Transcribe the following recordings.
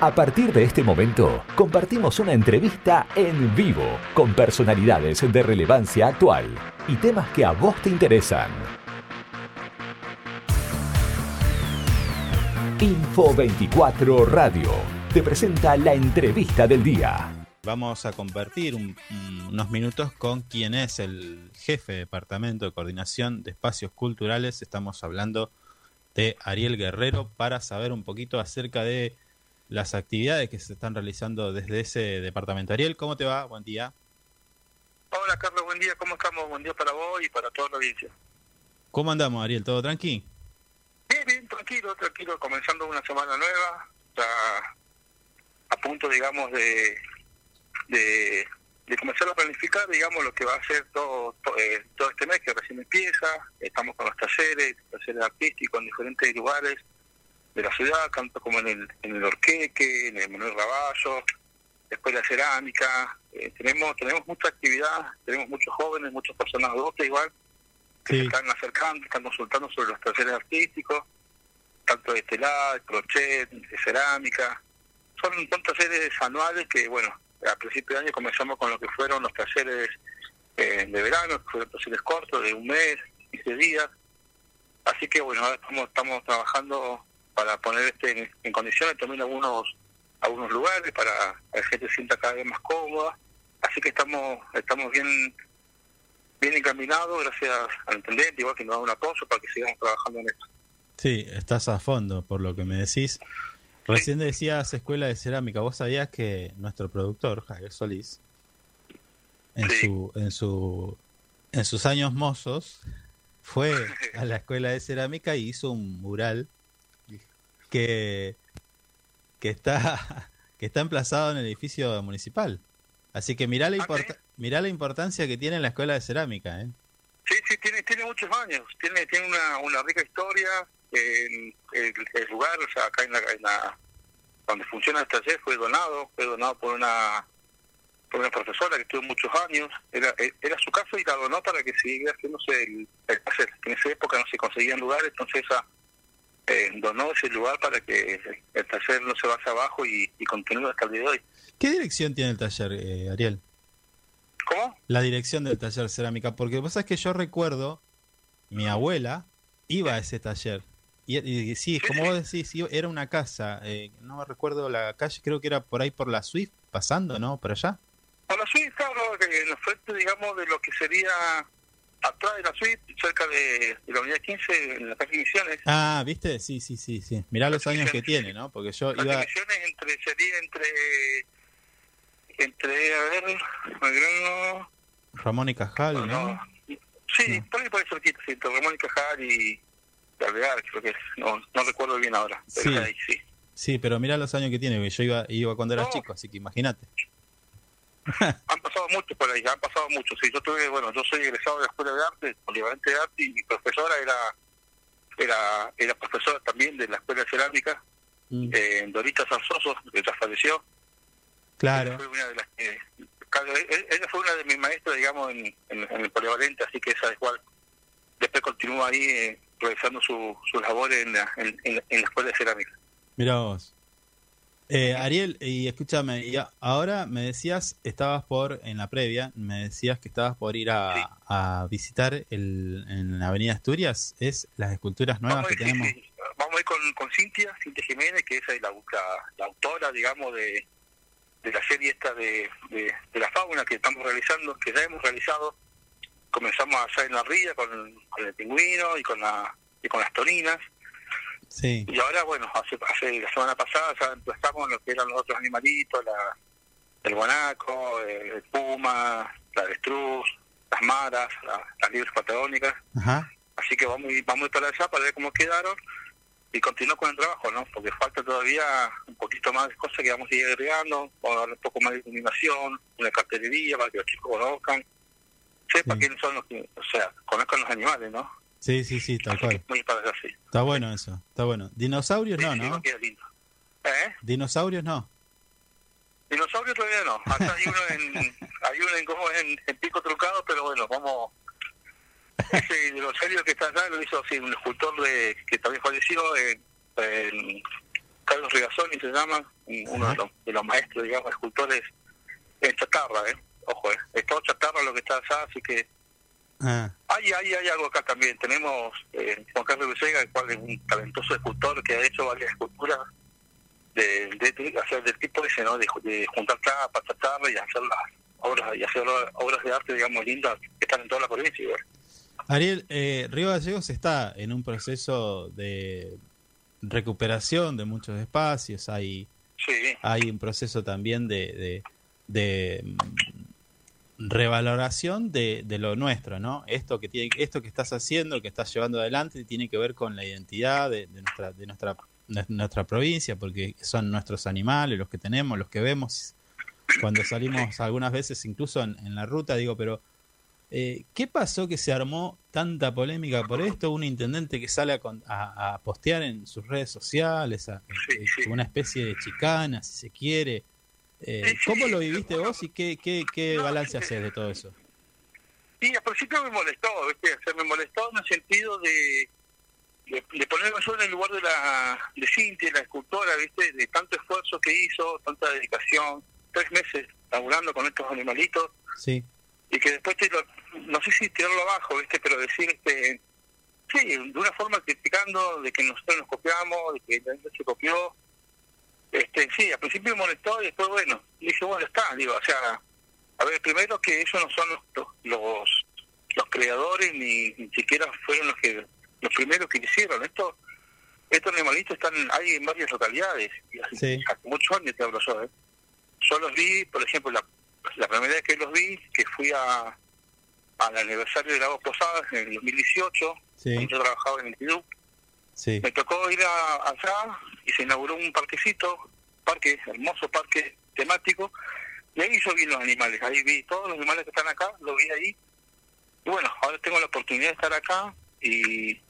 A partir de este momento, compartimos una entrevista en vivo con personalidades de relevancia actual y temas que a vos te interesan. Info 24 Radio te presenta la entrevista del día. Vamos a compartir unos minutos con quien es el jefe de departamento de coordinación de espacios culturales. Estamos hablando de Ariel Guerrero para saber un poquito acerca de las actividades que se están realizando desde ese departamento. Ariel, ¿cómo te va? Buen día. Hola Carlos, buen día, ¿cómo estamos? Buen día para vos y para toda la audiencia. ¿Cómo andamos, Ariel? ¿Todo tranqui? Bien, bien, tranquilo, tranquilo, comenzando una semana nueva, ya a punto, digamos, de, de, comenzar a planificar, digamos, lo que va a ser todo, eh, todo, este mes que recién empieza. Estamos con los talleres, talleres artísticos en diferentes lugares de la ciudad, tanto como en el, en el Orqueque, en el Manuel Raballo, después la cerámica. Eh, tenemos tenemos mucha actividad, tenemos muchos jóvenes, muchas personas adultas igual, que se están acercando, están consultando sobre los talleres artísticos, tanto de telar, de crochet, de cerámica. Son, son talleres anuales que, bueno, a principio de año comenzamos con lo que fueron los talleres eh, de verano, que fueron talleres cortos, de un mes, 15 días. Así que, bueno, ahora estamos, estamos trabajando para poner este en, condiciones también algunos algunos lugares para que la gente se sienta cada vez más cómoda. Así que estamos estamos bien bien encaminados gracias al intendente igual que nos da un apoyo para que sigamos trabajando en esto. Sí estás a fondo por lo que me decís. Recién decías escuela de cerámica vos sabías que nuestro productor Javier Solís en su en su en sus años mozos fue a la escuela de cerámica y hizo un mural que, que, está, que está emplazado en el edificio municipal. Así que mirá la, ah, mirá la importancia que tiene la escuela de cerámica. ¿eh? Sí, sí, tiene, tiene muchos años, tiene, tiene una, una rica historia. el, lugar, o sea, acá en la, donde funciona el taller fue donado, fue donado por una por una profesora que estuvo muchos años, era era su casa y la donó para que siguiera haciéndose el, el taller. En esa época no se conseguían lugares, entonces esa eh, donó ese lugar para que el taller no se vaya abajo y, continúe hasta el día de hoy. ¿Qué dirección tiene el taller, eh, Ariel? ¿Cómo? La dirección del taller cerámica, porque vos sabés que yo recuerdo, mi abuela iba a ese taller. Y, sí, como vos decís, era una casa, eh, no me recuerdo la calle, creo que era por ahí por la Swift, pasando, ¿no? Por allá. Por la Swift, claro, en el frente, digamos, de lo que sería atrás de la suite, cerca de, la unidad 15, en la calle Misiones. Ah, ¿viste? Sí, sí, sí, sí. Mirá los años que tiene, ¿no? Porque yo iba... Misiones entre, sería entre, entre, a ver, Magrano... Ramón y Cajal, ¿no? Sí, por ahí por ahí cerquita, sí, entre Ramón y Cajal y Alvear, creo que es, no, no recuerdo bien ahora, pero sí. Ahí, sí. Sí, pero mirá los años que tiene, yo iba, iba cuando era chico, así que imagínate. han pasado muchos por ahí, han pasado muchos. Sí, yo tuve, bueno, yo soy egresado de la Escuela de Arte, polivalente de Arte, y mi profesora era era era profesora también de la Escuela de Cerámica, mm. eh, Dorita Sarzoso, que ya falleció. Claro. Ella fue una de las ella fue una de mis maestras, digamos, en, el polivalente, así que esa igual después continúa ahí eh, realizando su, su labor en la, en, en la Escuela de Cerámica. Mira vos. Eh, Ariel, y escúchame, y ahora me decías, estabas por, en la previa, me decías que estabas por ir a, visitar el, en la Avenida Asturias, ¿es las esculturas nuevas que tenemos? Vamos a ir con, con Cintia, Cintia Jiménez, que es la, la, autora, digamos, de, de la serie esta de, de, la fauna que estamos realizando, que ya hemos realizado. Comenzamos allá en la ría con, con el pingüino y con, la, y con las toninas y ahora, bueno, hace, hace la semana pasada ya emplazamos lo que eran los otros animalitos, la, el guanaco, el puma, la avestruz, las maras, las libres patagónicas. Así que vamos, vamos a ir para allá para ver cómo quedaron y continuar con el trabajo, ¿no? Porque falta todavía un poquito más de cosas que vamos a ir agregando, vamos a darle un poco más de iluminación, una cartelería para que los chicos conozcan, sepan quiénes son los que, o sea, conozcan los animales, ¿no? Sí, sí, sí, tal cual. Está bueno eso, está bueno. Dinosaurios no, ¿no? ¿Eh? Dinosaurios no. Dinosaurios todavía no. Hasta hay uno en, hay uno en, como en, en, pico trucado, pero bueno, vamos. Ese dinosaurio que está acá lo hizo sí, un escultor de, que también falleció en, Carlos Rigazzoni se llama, uno de los, de los maestros, digamos, escultores en chatarra, ¿eh? Ojo, ¿eh? Es todo chatarra lo que está allá, así que Ah, hay, hay, hay algo acá también. Tenemos eh, Juan Carlos Becega, el cual es un talentoso escultor que ha hecho varias esculturas de, de, de- hacer del tipo ese, ¿no? De, de juntar capas, chatarra y hacer las obras, y hacer obras de arte, digamos, lindas que están en toda la provincia. igual. Ariel, eh, Río Gallegos está en un proceso de recuperación de muchos espacios, hay, Sí, hay un proceso también de, de, de, revaloración de, de lo nuestro, ¿no? Esto que tiene, esto que estás haciendo, lo que estás llevando adelante, tiene que ver con la identidad de, de nuestra, de nuestra, de nuestra provincia, porque son nuestros animales, los que tenemos, los que vemos cuando salimos algunas veces, incluso en, en la ruta, digo, pero eh, ¿qué pasó que se armó tanta polémica por esto? Un intendente que sale a, a- a postear en sus redes sociales, a- eh, una especie de chicana, si se quiere. Eh, Sí, sí, ¿Cómo lo sí, viviste vos y qué, qué, qué balance sí, haces de todo eso? Y al principio me molestó, ¿viste? O sea, me molestó en el sentido de, de, de ponerme yo en el lugar de la de Cintia, la escultora, ¿viste? De tanto esfuerzo que hizo, tanta dedicación, tres meses laburando con estos animalitos, Sí, y que después, te lo, no sé si tirarlo abajo, ¿viste? Pero decir, este, sí, de una forma criticando de que nosotros nos copiamos, de que la gente se copió. Este, sí, al principio me molestó y después, bueno, dije, bueno, está, digo, o sea, a ver, primero que ellos no son los, los, los creadores ni, ni siquiera fueron los que los primeros que hicieron. Esto, estos animalitos están hay en varias localidades. Y hace, Sí. hace muchos años te hablo yo, ¿eh? Yo los vi, por ejemplo, la, la primera vez que los vi, que fui a al aniversario de Lagos Posadas en el 2018, sí, yo trabajaba en el club, sí, me tocó ir a, allá y se inauguró un parquecito, parque, hermoso parque temático, y ahí yo vi los animales, ahí vi todos los animales que están acá, los vi ahí. Y bueno, ahora tengo la oportunidad de estar acá y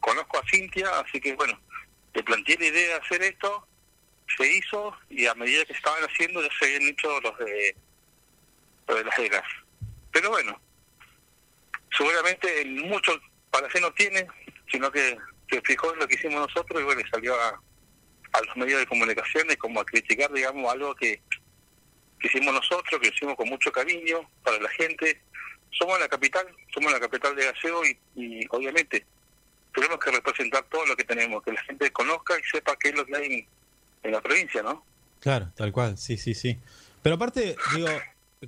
conozco a Cintia, así que bueno, le planteé la idea de hacer esto, se hizo y a medida que estaban haciendo ya se habían hecho los de, los de las eras. Pero bueno, seguramente mucho para hacer no tiene, sino que se fijó en lo que hicimos nosotros y bueno, salió a, a los medios de comunicación y como a criticar, digamos, algo que, hicimos nosotros, que hicimos con mucho cariño para la gente. Somos la capital, somos la capital de Gaseo y, obviamente tenemos que representar todo lo que tenemos, que la gente conozca y sepa qué es lo que hay en, en la provincia, ¿no? claro, tal cual, sí, sí, sí. Pero aparte, digo,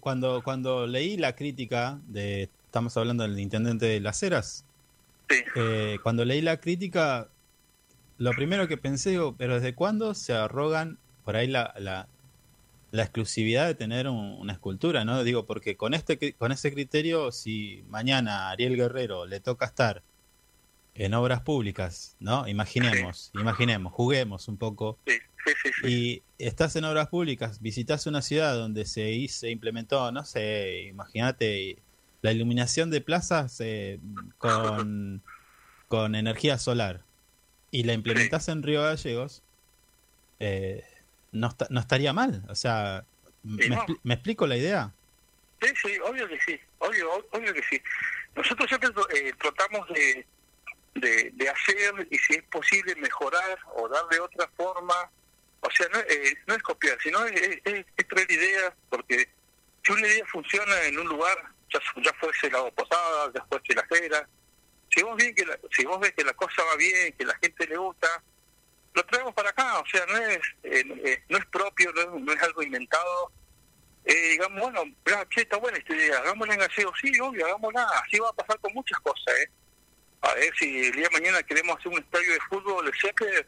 cuando, cuando leí la crítica de, estamos hablando del intendente de Las Heras, Sí, eh, cuando leí la crítica, lo primero que pensé, digo, pero ¿desde cuándo se arrogan por ahí la, la, la exclusividad de tener un- una escultura? ¿no? Digo, porque con, este, con ese criterio, si mañana a Ariel Guerrero le toca estar en obras públicas, ¿no? Imaginemos, imaginemos, juguemos un poco. sí. Y estás en obras públicas, visitas una ciudad donde se, se implementó, no sé, imagínate, la iluminación de plazas eh, con, con energía solar y la implementás en Río Gallegos, eh, no, esta- no estaría mal. O sea, ¿me, no. ¿me explico la idea? Sí, sí, obvio que sí, obvio, ob- obvio que sí. Nosotros siempre eh, tratamos de, de, de hacer y si es posible mejorar o darle otra forma. O sea, no, eh, no es copiar, sino es, es- es traer ideas, porque si una idea funciona en un lugar, ya, ya fuese la posada, ya fuese la cera, si vos, bien que la- si vos ves que la cosa va bien, que la gente le gusta, lo traemos para acá, o sea, no es eh, eh, no es propio, no es, algo inventado, eh, digamos, bueno, mirá, che, está buena esta idea, hagámosla en gaseo, sí, obvio, hagámosla, así va a pasar con muchas cosas, ¿eh? A ver si el día de mañana queremos hacer un estadio de fútbol, sé que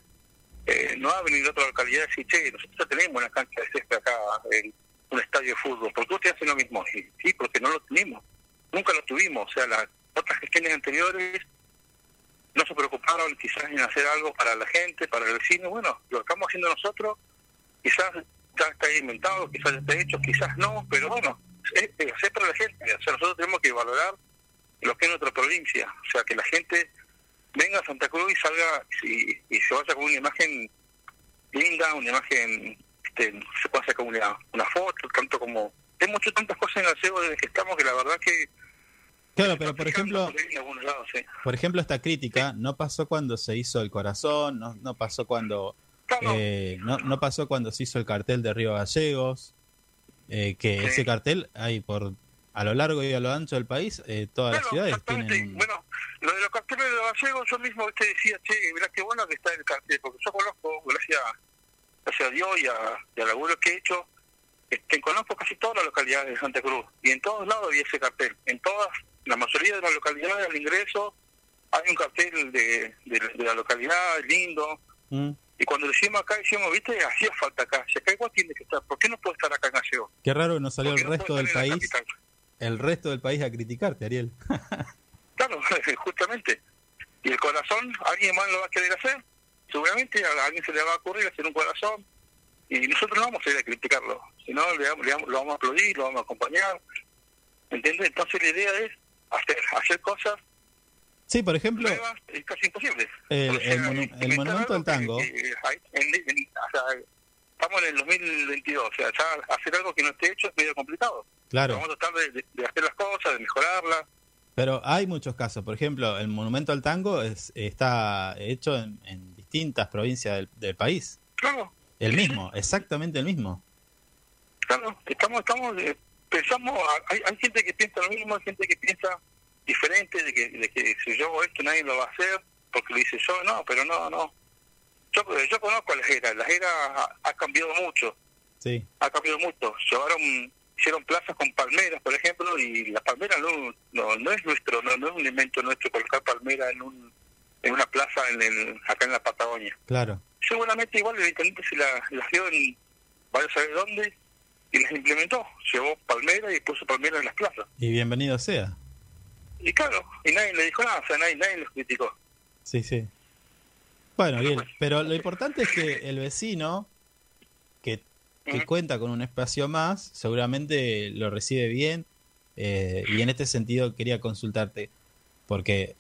eh, no va a venir otra localidad y decir, che, nosotros tenemos una cancha de césped acá, en un estadio de fútbol, ¿por qué ustedes hacen lo mismo? Sí, porque no lo tenemos, nunca lo tuvimos, o sea, las otras gestiones anteriores no se preocuparon quizás en hacer algo para la gente, para el vecino, bueno, lo estamos haciendo nosotros, quizás ya está inventado, quizás ya está hecho, quizás no, pero bueno, es, es hacer para la gente, o sea, nosotros tenemos que valorar lo que es nuestra provincia, o sea, que la gente venga a Santa Cruz y salga y, y se vaya con una imagen linda, una imagen, este, se puede sacar una, una foto, tanto como... Hay muchas tantas cosas en el aseo desde que estamos que la verdad que... Claro, pero por ejemplo, por lados, sí. ejemplo, esta crítica no pasó cuando se hizo el corazón, no, no pasó cuando Eh, no, no pasó cuando se hizo el cartel de Río Gallegos, eh, que ese cartel hay por a lo largo y a lo ancho del país, eh, todas las ciudades tienen... Bueno, lo de los carteles de los gallegos, yo mismo te decía, che, mirá qué bueno que está el cartel, porque yo conozco, gracias, gracias a Dios y a, y al laburo que he hecho, este, conozco casi todas las localidades de Santa Cruz, y en todos lados había ese cartel, en todas, la mayoría de las localidades al ingreso hay un cartel de, de, la localidad, lindo, mm. y cuando lo hicimos acá, decíamos, viste, hacía falta acá, si acá igual tiene que estar, ¿por qué no puede estar acá en Gallego? Qué raro que no salió el resto del país el resto del país a criticarte, Ariel. claro, justamente. Y el corazón, ¿alguien más lo va a querer hacer? Seguramente a alguien se le va a ocurrir hacer un corazón y nosotros no vamos a ir a criticarlo, sino le, lo vamos a aplaudir, lo vamos a acompañar. ¿Entiendes? Entonces la idea es hacer, hacer cosas Sí, por ejemplo. es casi imposible. El, el, monumento del tango. estamos en el 2022, o sea, ya hacer algo que no esté hecho es medio complicado. Claro. Vamos a tratar de, hacer las cosas, de mejorarlas. Pero hay muchos casos. Por ejemplo, el monumento al tango es, está hecho en, distintas provincias del, país. Claro. El mismo, exactamente el mismo. Claro, estamos, estamos, eh, pensamos, hay, hay gente que piensa lo mismo, hay gente que piensa diferente, de que, de que si yo hago esto nadie lo va a hacer, porque lo hice yo, no, pero no, no. Yo, yo conozco a la Jera, la Jera ha, ha cambiado mucho. Sí. Ha cambiado mucho. Llevaron hicieron plazas con palmeras, por ejemplo, y la palmera no, no, no es nuestro, no, no es un invento nuestro colocar palmera en un en una plaza en el, acá en la Patagonia. Claro. Seguramente igual el intendente se la, las dio en vaya a saber dónde y las implementó. Llevó palmera y puso palmera en las plazas. Y bienvenido sea. Y claro, y nadie le dijo nada, o sea, nadie, nadie los criticó. Sí, sí. Bueno, bien, pero lo importante es que el vecino que que cuenta con un espacio más, seguramente lo recibe bien. Eh, y en este sentido quería consultarte, porque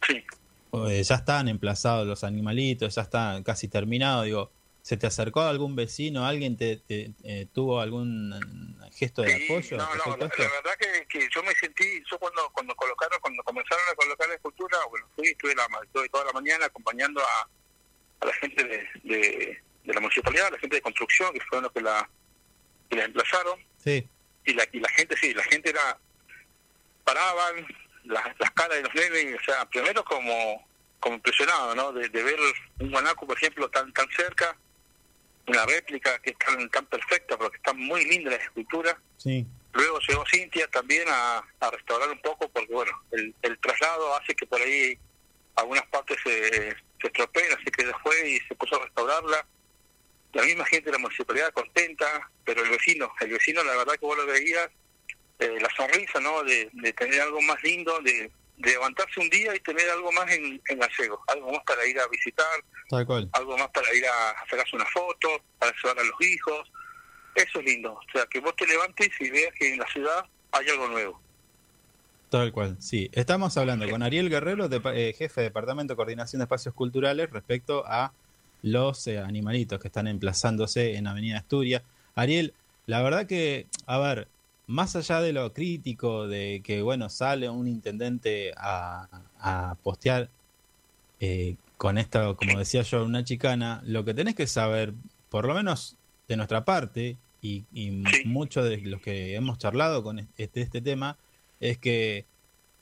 eh, ya están emplazados los animalitos, ya están casi terminados. Digo, ¿se te acercó algún vecino? ¿Alguien te, eh, tuvo algún gesto de apoyo? No, no, la, verdad que, yo me sentí, yo cuando cuando colocaron, cuando comenzaron a colocar la escultura, bueno, fui, estuve, la, toda la mañana acompañando a, a la gente de, de, de la municipalidad, a la gente de construcción, que fueron los que la que la emplazaron. Sí. Y la, y la gente, sí, la gente era. paraban, las, las caras de los nenes, o sea, primero como como impresionado, ¿no? De, ver un guanaco, por ejemplo, tan tan cerca, una réplica que es tan, perfecta, porque está muy linda la escultura. Sí. Luego llegó Cintia también a, a restaurar un poco, porque bueno, el, el traslado hace que por ahí algunas partes se, se estropeen, así que después y se puso a restaurarla la misma gente de la municipalidad contenta, pero el vecino, el vecino la verdad que vos lo veías, eh, la sonrisa, ¿no? De, tener algo más lindo, de, levantarse un día y tener algo más en, en gallego, algo más para ir a visitar, algo más para ir a sacarse una foto, para ayudar a los hijos. Eso es lindo, o sea, que vos te levantes y veas que en la ciudad hay algo nuevo. Tal cual, sí. Estamos hablando con Ariel Guerrero, de, eh, jefe de Departamento de Coordinación de Espacios Culturales, respecto a los eh, animalitos que están emplazándose en Avenida Asturias. Ariel, la verdad que, a ver, más allá de lo crítico de que, bueno, sale un intendente a, postear eh, con esto, como decía yo, una chicana, lo que tenés que saber, por lo menos de nuestra parte, y, y muchos de los que hemos charlado con este, este tema, es que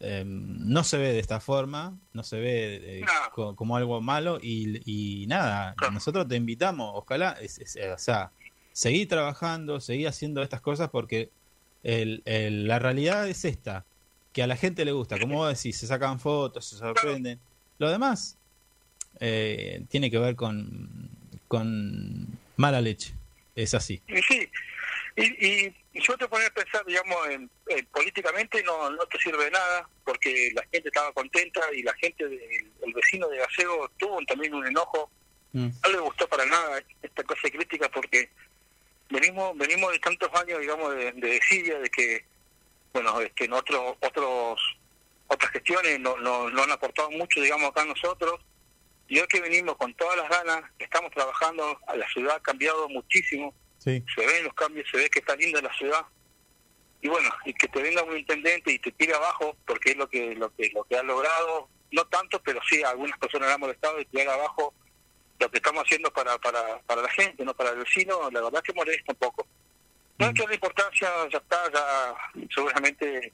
Em, no se ve de esta forma, no se ve eh, como algo malo y, nada, nosotros te invitamos, ojalá, o sea, seguir trabajando, seguir haciendo estas cosas porque el, la realidad es esta, que a la gente le gusta, como vos decís, se sacan fotos, se sorprenden. Lo demás eh, tiene que ver con, con mala leche, es así. Sí, y, yo te ponía a pensar, digamos, en, políticamente no, no te sirve de nada, porque la gente estaba contenta y la gente, del vecino de Gaseo tuvo también un enojo. Mm. No le gustó para nada esta cosa crítica porque venimos venimos de tantos años, digamos, de, de de que, bueno, este, en otros, otros otras gestiones no, no, no han aportado mucho, digamos, acá nosotros. Y hoy que venimos con todas las ganas, estamos trabajando, la ciudad ha cambiado muchísimo se ven los cambios, se ve que está linda la ciudad. Y bueno, y que te venga un intendente y te tire abajo, porque es lo que lo que lo que ha logrado, no tanto, pero sí a algunas personas le ha molestado y tirar abajo lo que estamos haciendo para, para, para la gente, no para el vecino, la verdad que molesta un poco. No hay que darle importancia, ya está, ya seguramente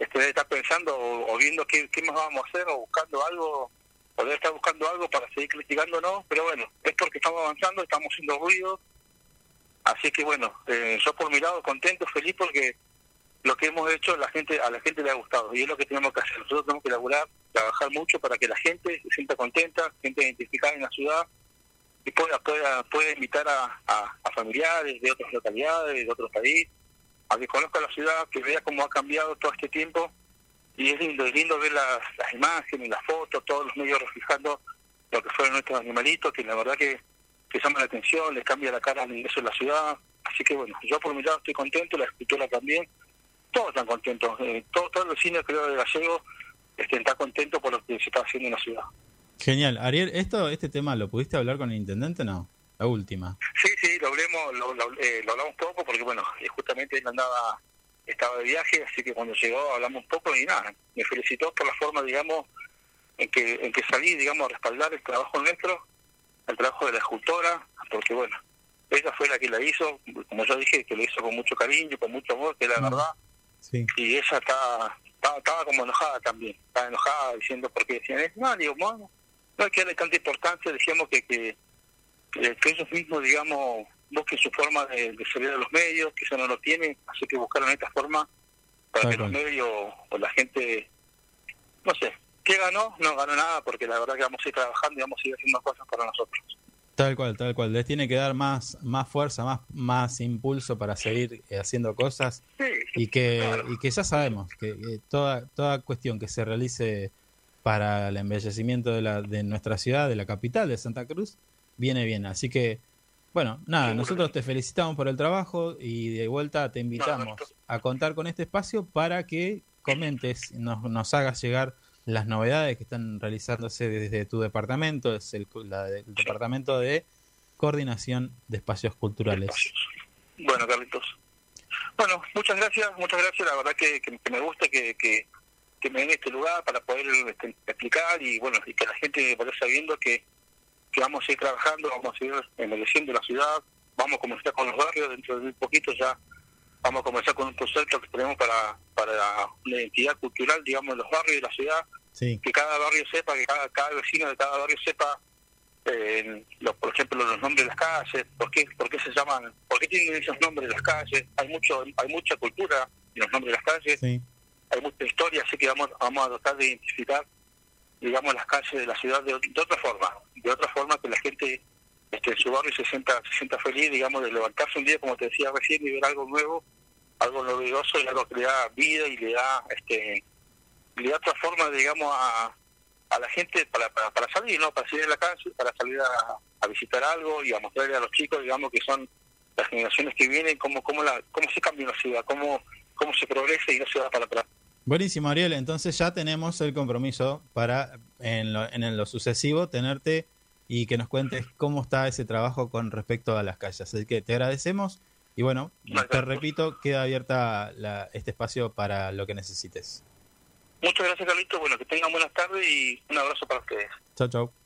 este, debe estar pensando o, viendo qué, qué, más vamos a hacer o buscando algo, o debe estar buscando algo para seguir criticando, no, pero bueno, es porque estamos avanzando, estamos haciendo ruido, así que bueno, eh, yo por mi lado contento, feliz porque lo que hemos hecho la gente a la gente le ha gustado y es lo que tenemos que hacer. Nosotros tenemos que elaborar, trabajar mucho para que la gente se sienta contenta, gente identificada en la ciudad y pueda pueda, pueda invitar a, a, familiares de otras localidades, de otros países, a que conozca la ciudad, que vea cómo ha cambiado todo este tiempo y es lindo, es lindo ver las, las imágenes, las fotos, todos los medios reflejando lo que fueron nuestros animalitos, que la verdad que, que llama la atención, les cambia la cara al ingreso de la ciudad. Así que bueno, yo por mi lado estoy contento, la escritura también, todos están contentos. Eh, todos, todos los cines, creo, de Gallego este, están contentos por lo que se está haciendo en la ciudad. Genial. Ariel, esto, ¿este tema lo pudiste hablar con el intendente no? La última. Sí, sí, lo, hablemos, lo, lo, eh, lo hablamos poco porque, bueno, eh, justamente él andaba, estaba de viaje, así que cuando llegó hablamos un poco y nada, me felicitó por la forma, digamos, en que, en que salí, digamos, a respaldar el trabajo nuestro, el trabajo de la escultora, porque, bueno, ella fue la que la hizo, como yo dije, que lo hizo con mucho cariño, con mucho amor, que la verdad y ella estaba, estaba, como enojada también, estaba enojada diciendo, porque decían, no, digo, bueno, no hay que darle tanta importancia, decíamos que, que, que, ellos mismos, digamos, busquen su forma de, salir de los medios, que eso no lo tienen, así que buscaron esta forma para que los medios o la gente, no sé, ¿qué ganó? No ganó nada, porque la verdad que vamos a ir trabajando y vamos a ir haciendo cosas para nosotros. Tal cual, tal cual. Les tiene que dar más, más fuerza, más, más impulso para seguir eh, haciendo cosas. Y que, y que ya sabemos que, toda, toda cuestión que se realice para el embellecimiento de, la, de nuestra ciudad, de la capital de Santa Cruz, viene bien. Así que, bueno, nada, nosotros te felicitamos por el trabajo y de vuelta te invitamos a contar con este espacio para que comentes, nos, nos hagas llegar las novedades que están realizándose desde tu departamento, es el, departamento de coordinación de espacios culturales. Bueno, Carlitos. Bueno, muchas gracias, muchas gracias. La verdad que, me gusta que, me den este lugar para poder este, explicar y bueno y que la gente vaya sabiendo que, que vamos a ir trabajando, vamos a ir embelleciendo la ciudad, vamos a comenzar con los barrios dentro de muy poquito ya vamos a comenzar con un concepto que tenemos para, para una identidad cultural, digamos, en los barrios de la ciudad, que cada barrio sepa, que cada, cada vecino de cada barrio sepa, eh, los, por ejemplo, los nombres de las calles, por qué, por qué se llaman, por qué tienen esos nombres de las calles, hay mucho hay mucha cultura en los nombres de las calles, hay mucha historia, así que vamos, vamos a tratar de identificar, digamos, las calles de la ciudad de, otra forma, de otra forma que la gente este, su barrio se sienta, se sienta feliz, digamos, de levantarse un día, como te decía recién, y ver algo nuevo, algo novedoso y algo que le da vida y le da este le da otra forma, digamos, a, a la gente para, para, salir, ¿no? Para salir de la calle, para salir a, visitar algo y a mostrarle a los chicos, digamos, que son las generaciones que vienen, cómo, cómo, la, cómo se cambia una ciudad, cómo, cómo se progresa y no se va para atrás. Buenísimo, Ariel. Entonces ya tenemos el compromiso para en lo, en lo sucesivo tenerte y que nos cuentes cómo está ese trabajo con respecto a las calles. Así que te agradecemos y bueno, te repito, queda abierta la, este espacio para lo que necesites. Muchas gracias, Carlito. Bueno, que tengan buenas tardes y un abrazo para ustedes. Chao, chao.